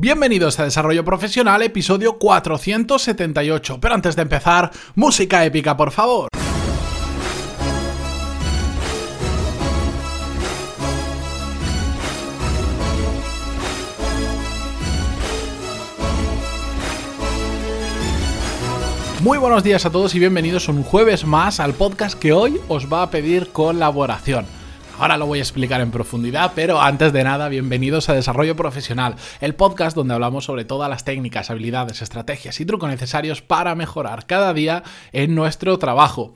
Bienvenidos a Desarrollo Profesional, episodio 478. Pero antes de empezar, música épica, por favor. Muy buenos días a todos y bienvenidos un jueves más al podcast que hoy os va a pedir colaboración. Ahora lo voy a explicar en profundidad, pero antes de nada, bienvenidos a Desarrollo Profesional, el podcast donde hablamos sobre todas las técnicas, habilidades, estrategias y trucos necesarios para mejorar cada día en nuestro trabajo.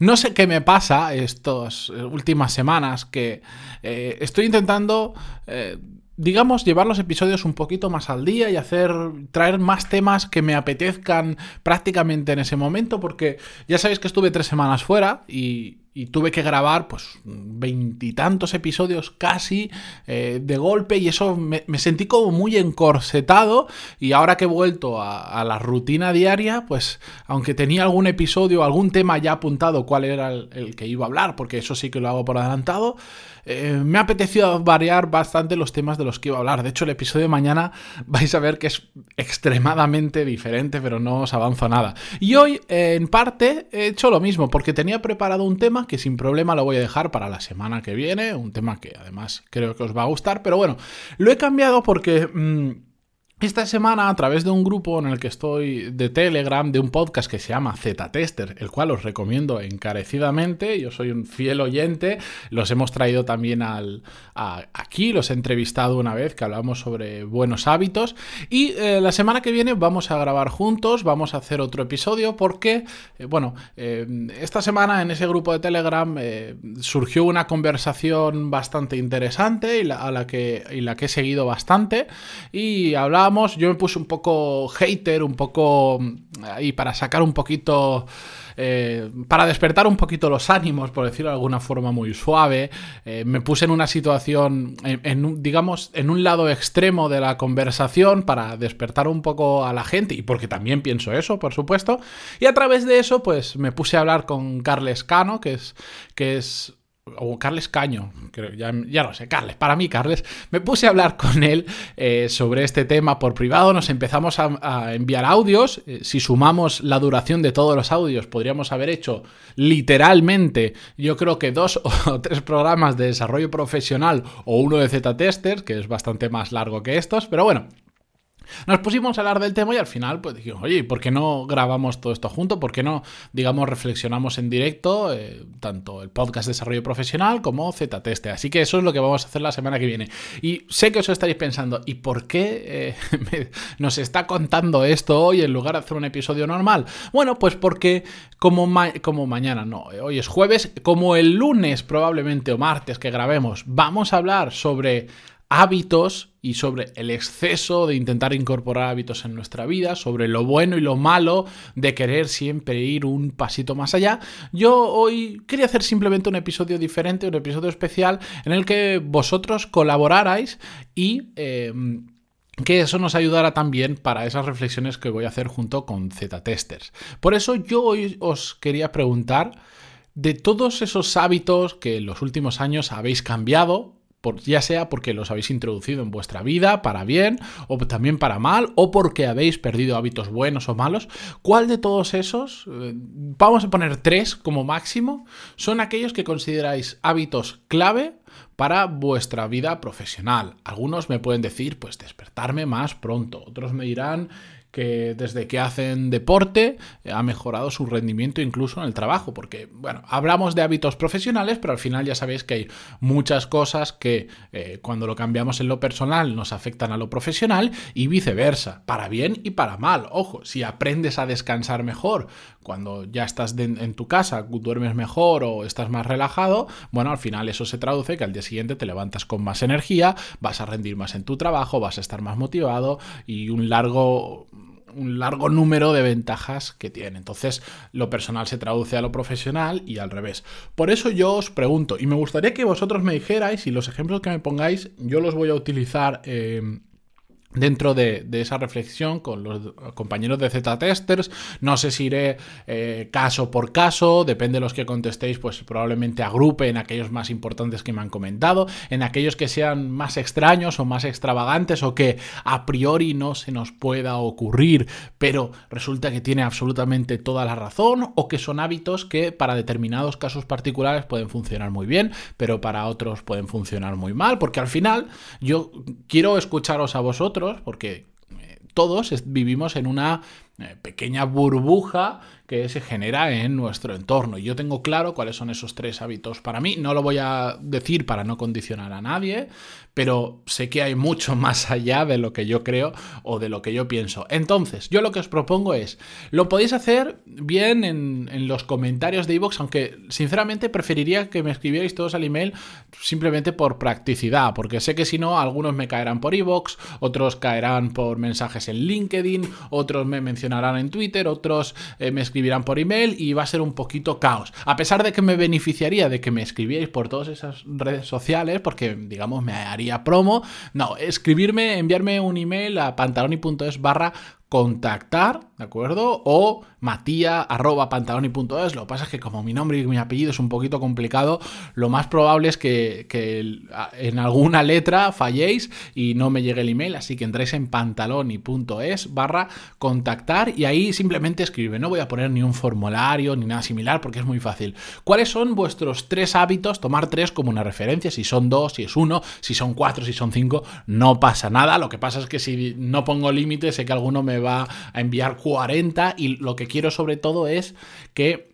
No sé qué me pasa estas últimas semanas que eh, estoy intentando eh, digamos, llevar los episodios un poquito más al día y hacer, traer más temas que me apetezcan prácticamente en ese momento, porque ya sabéis que estuve tres semanas fuera y, y tuve que grabar pues veintitantos episodios casi eh, de golpe y eso me, sentí como muy encorsetado y ahora que he vuelto a, la rutina diaria pues aunque tenía algún episodio algún tema ya apuntado cuál era el, que iba a hablar porque eso sí que lo hago por adelantado eh, me ha apetecido variar bastante los temas de los que iba a hablar. De hecho el episodio de mañana vais a ver que es extremadamente diferente pero no os avanzo nada. Y hoy en parte he hecho lo mismo porque tenía preparado un tema que sin problema lo voy a dejar para la semana que viene, un tema que además creo que os va a gustar, pero bueno, lo he cambiado porque... Mm, esta semana, a través de un grupo en el que estoy de Telegram, de un podcast que se llama Z-Tester, el cual os recomiendo encarecidamente, yo soy un fiel oyente, los hemos traído también al, aquí, los he entrevistado una vez que hablamos sobre buenos hábitos, y eh, la semana que viene vamos a grabar juntos, vamos a hacer otro episodio, porque, eh, bueno, eh, esta semana en ese grupo de Telegram surgió una conversación bastante interesante y la, a la que, y la que he seguido bastante, y yo me puse un poco hater, un poco mm, ahí para sacar un poquito... Eh, para despertar un poquito los ánimos, por decirlo de alguna forma muy suave, eh, me puse en una situación, en, digamos, en un lado extremo de la conversación para despertar un poco a la gente, y porque también pienso eso, por supuesto, y a través de eso, pues me puse a hablar con Carles Cano, que es, que es o Carles Caño, ya, no sé, Carles, para mí Carles, me puse a hablar con él eh, sobre este tema por privado, nos empezamos a, enviar audios, eh, si sumamos la duración de todos los audios podríamos haber hecho literalmente yo creo que dos o tres programas de desarrollo profesional o uno de Z-Testers, que es bastante más largo que estos, pero bueno, nos pusimos a hablar del tema y al final, pues dijimos, oye, ¿por qué no grabamos todo esto junto? ¿Por qué no, digamos, reflexionamos en directo eh, tanto el podcast Desarrollo Profesional como Z-Teste? Así que eso es lo que vamos a hacer la semana que viene. Y sé que os estaréis pensando, ¿y por qué eh, nos está contando esto hoy en lugar de hacer un episodio normal? Bueno, pues porque como, como mañana, no, hoy es jueves, como el lunes probablemente o martes que grabemos, vamos a hablar sobre hábitos y sobre el exceso de intentar incorporar hábitos en nuestra vida, sobre lo bueno y lo malo de querer siempre ir un pasito más allá, yo hoy quería hacer simplemente un episodio diferente, un episodio especial en el que vosotros colaborarais y... Em, que eso nos ayudará también para esas reflexiones que voy a hacer junto con Z-Testers. Por eso yo hoy os quería preguntar de todos esos hábitos que en los últimos años habéis cambiado, ya sea porque los habéis introducido en vuestra vida para bien o también para mal o porque habéis perdido hábitos buenos o malos, ¿cuál de todos esos, eh, vamos a poner tres como máximo, son aquellos que consideráis hábitos clave para vuestra vida profesional? Algunos me pueden decir, pues despertarme más pronto, otros me dirán que desde que hacen deporte eh, ha mejorado su rendimiento incluso en el trabajo, porque, bueno, hablamos de hábitos profesionales, pero al final ya sabéis que hay muchas cosas que eh, cuando lo cambiamos en lo personal nos afectan a lo profesional y viceversa, para bien y para mal. Ojo, si aprendes a descansar mejor cuando ya estás en tu casa, duermes mejor o estás más relajado, bueno, al final eso se traduce que al día siguiente te levantas con más energía, vas a rendir más en tu trabajo, vas a estar más motivado y un largo un largo número de ventajas que tiene. Entonces, lo personal se traduce a lo profesional y al revés. Por eso yo os pregunto, y me gustaría que vosotros me dijerais, y los ejemplos que me pongáis, yo los voy a utilizar. Eh, dentro de, esa reflexión con los compañeros de Z-Testers. No sé si iré eh, caso por caso, depende de los que contestéis, pues probablemente agrupe en aquellos más importantes que me han comentado, en aquellos que sean más extraños o más extravagantes o que a priori no se nos pueda ocurrir, pero resulta que tiene absolutamente toda la razón o que son hábitos que para determinados casos particulares pueden funcionar muy bien, pero para otros pueden funcionar muy mal, porque al final yo quiero escucharos a vosotros, porque eh, todos vivimos en una pequeña burbuja que se genera en nuestro entorno. Y yo tengo claro cuáles son esos tres hábitos para mí. No lo voy a decir para no condicionar a nadie, pero sé que hay mucho más allá de lo que yo creo o de lo que yo pienso. Entonces, yo lo que os propongo es, lo podéis hacer bien en, los comentarios de iVoox, aunque sinceramente preferiría que me escribierais todos al email simplemente por practicidad, porque sé que si no, algunos me caerán por iVoox, otros caerán por mensajes en LinkedIn, otros me mencionarán en Twitter, otros eh, me escribirán por email y va a ser un poquito caos. A pesar de que me beneficiaría de que me escribierais por todas esas redes sociales, porque digamos me haría promo, no, escribirme, enviarme un email a pantaloni.es barra contactar, ¿de acuerdo? O matia.pantaloni.es. Lo que pasa es que como mi nombre y mi apellido es un poquito complicado, lo más probable es que, en alguna letra falléis y no me llegue el email, así que entréis en pantaloni.es barra contactar y ahí simplemente escribe. No voy a poner ni un formulario ni nada similar porque es muy fácil. ¿Cuáles son vuestros tres hábitos? Tomar tres como una referencia, si son dos, si es uno, si son cuatro, si son cinco, no pasa nada. Lo que pasa es que si no pongo límites, sé que alguno me va a enviar 40 y lo que quiero sobre todo es que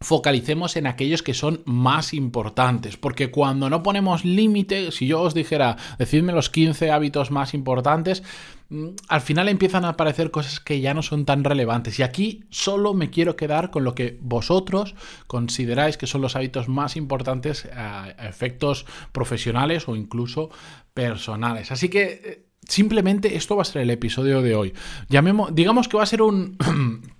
focalicemos en aquellos que son más importantes, porque cuando no ponemos límite, si yo os dijera, decidme los 15 hábitos más importantes, mm, al final empiezan a aparecer cosas que ya no son tan relevantes. Y aquí solo me quiero quedar con lo que vosotros consideráis que son los hábitos más importantes a efectos profesionales o incluso personales. Así que eh, simplemente esto va a ser el episodio de hoy. Llamemos, digamos que va a ser un...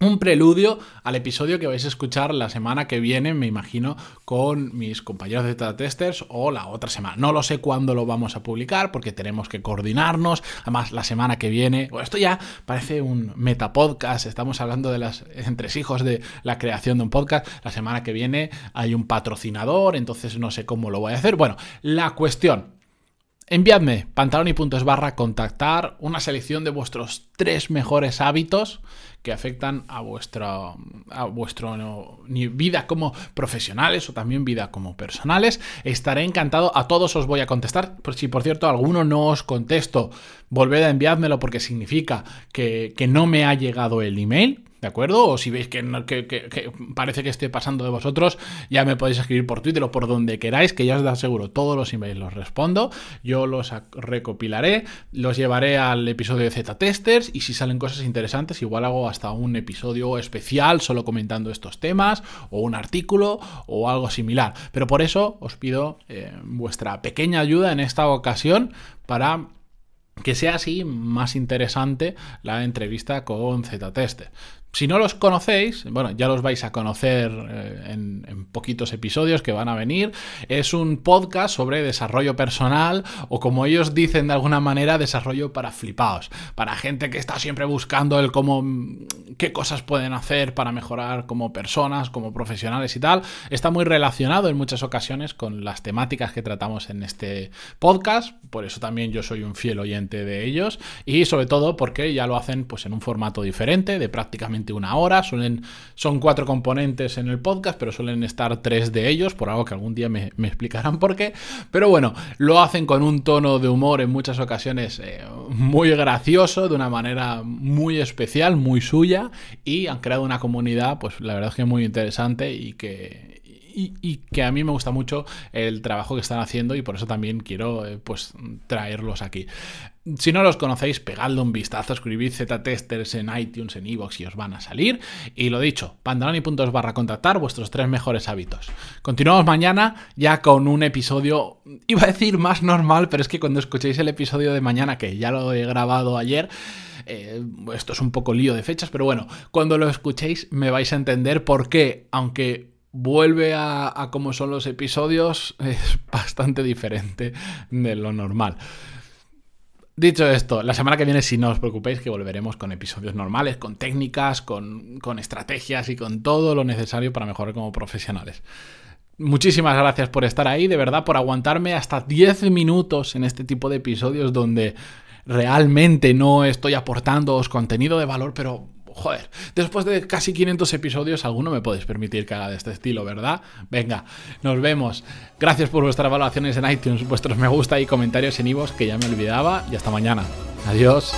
un preludio al episodio que vais a escuchar la semana que viene, me imagino, con mis compañeros de Tata Testers o la otra semana. No lo sé cuándo lo vamos a publicar porque tenemos que coordinarnos. Además, la semana que viene, esto ya parece un metapodcast, estamos hablando de los entresijos de la creación de un podcast. La semana que viene hay un patrocinador, entonces no sé cómo lo voy a hacer. Bueno, la cuestión, Enviadme pantaloni.es barra contactar una selección de vuestros tres mejores hábitos que afectan a vuestra a vuestro vida como profesionales o también vida como personales. Estaré encantado. A todos os voy a contestar. Si por cierto alguno no os contesto, volved a enviármelo porque significa que, que no me ha llegado el email. ¿De acuerdo? O si veis que, parece que esté pasando de vosotros, ya me podéis escribir por Twitter o por donde queráis, que ya os aseguro, todos los emails los respondo. Yo los recopilaré, los llevaré al episodio de Z-Testers y si salen cosas interesantes, igual hago hasta un episodio especial solo comentando estos temas o un artículo o algo similar. Pero por eso os pido eh, vuestra pequeña ayuda en esta ocasión para que sea así más interesante la entrevista con Z-Tester. Si no los conocéis, bueno, ya los vais a conocer eh, en, poquitos episodios que van a venir. Es un podcast sobre desarrollo personal o como ellos dicen de alguna manera, desarrollo para flipaos. Para gente que está siempre buscando el cómo, qué cosas pueden hacer para mejorar como personas, como profesionales y tal. Está muy relacionado en muchas ocasiones con las temáticas que tratamos en este podcast. Por eso también yo soy un fiel oyente de ellos. Y sobre todo porque ya lo hacen pues en un formato diferente, de prácticamente una hora. Suelen, son cuatro componentes en el podcast, pero suelen estar tres de ellos, por algo que algún día me, explicarán por qué. Pero bueno, lo hacen con un tono de humor en muchas ocasiones eh, muy gracioso, de una manera muy especial, muy suya, y han creado una comunidad, pues la verdad es que muy interesante y que, y, que a mí me gusta mucho el trabajo que están haciendo y por eso también quiero eh, pues traerlos aquí. Si no los conocéis, pegadle un vistazo, escribid Z-Testers en iTunes, en Evox y os van a salir. Y lo dicho, pantaloni.es barra contactar vuestros tres mejores hábitos. Continuamos mañana ya con un episodio, iba a decir más normal, pero es que cuando escuchéis el episodio de mañana, que ya lo he grabado ayer, eh, esto es un poco lío de fechas, pero bueno, cuando lo escuchéis me vais a entender por qué, aunque vuelve a, a cómo son los episodios, es bastante diferente de lo normal. Dicho esto, la semana que viene, si no os preocupéis, que volveremos con episodios normales, con técnicas, con, con estrategias y con todo lo necesario para mejorar como profesionales. Muchísimas gracias por estar ahí, de verdad, por aguantarme hasta 10 minutos en este tipo de episodios donde realmente no estoy aportándoos contenido de valor, pero joder, después de casi 500 episodios, alguno me podéis permitir que haga de este estilo, ¿verdad? Venga, nos vemos. Gracias por vuestras evaluaciones en iTunes, vuestros me gusta y comentarios en iVoox, que ya me olvidaba, y hasta mañana. Adiós.